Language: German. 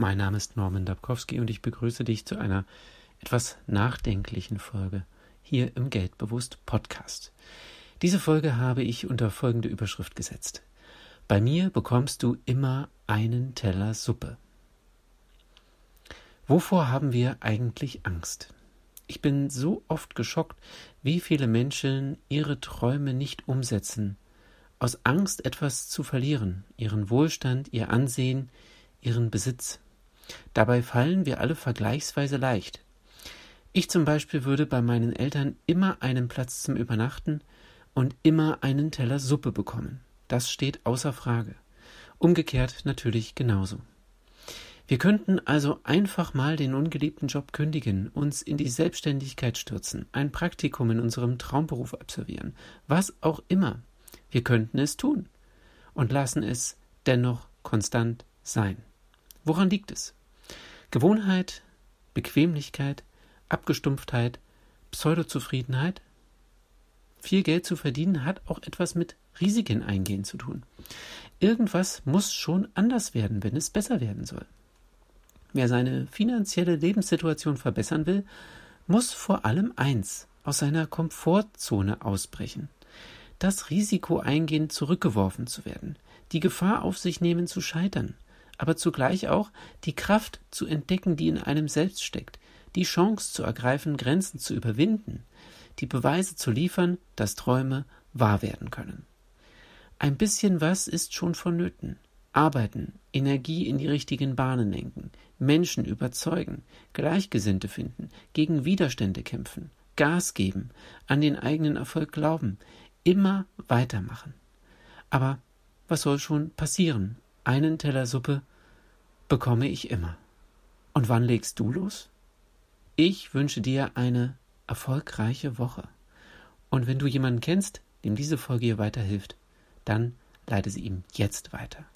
Mein Name ist Norman Dabkowski und ich begrüße dich zu einer etwas nachdenklichen Folge hier im Geldbewusst Podcast. Diese Folge habe ich unter folgende Überschrift gesetzt. Bei mir bekommst du immer einen Teller Suppe. Wovor haben wir eigentlich Angst? Ich bin so oft geschockt, wie viele Menschen ihre Träume nicht umsetzen, aus Angst etwas zu verlieren, ihren Wohlstand, ihr Ansehen, ihren Besitz. Dabei fallen wir alle vergleichsweise leicht. Ich zum Beispiel würde bei meinen Eltern immer einen Platz zum Übernachten und immer einen Teller Suppe bekommen. Das steht außer Frage. Umgekehrt natürlich genauso. Wir könnten also einfach mal den ungeliebten Job kündigen, uns in die Selbstständigkeit stürzen, ein Praktikum in unserem Traumberuf absolvieren, was auch immer. Wir könnten es tun und lassen es dennoch konstant sein. Woran liegt es? Gewohnheit, Bequemlichkeit, Abgestumpftheit, Pseudozufriedenheit? Viel Geld zu verdienen hat auch etwas mit Risiken eingehen zu tun. Irgendwas muss schon anders werden, wenn es besser werden soll. Wer seine finanzielle Lebenssituation verbessern will, muss vor allem eins aus seiner Komfortzone ausbrechen. Das Risiko eingehen, zurückgeworfen zu werden, die Gefahr auf sich nehmen zu scheitern, aber zugleich auch die Kraft zu entdecken, die in einem selbst steckt, die Chance zu ergreifen, Grenzen zu überwinden, die Beweise zu liefern, dass Träume wahr werden können. Ein bisschen was ist schon vonnöten. Arbeiten, Energie in die richtigen Bahnen lenken, Menschen überzeugen, Gleichgesinnte finden, gegen Widerstände kämpfen, Gas geben, an den eigenen Erfolg glauben, immer weitermachen. Aber was soll schon passieren? Einen Teller Suppe bekomme ich immer. Und wann legst du los? Ich wünsche dir eine erfolgreiche Woche. Und wenn du jemanden kennst, dem diese Folge hier weiterhilft, dann leite sie ihm jetzt weiter.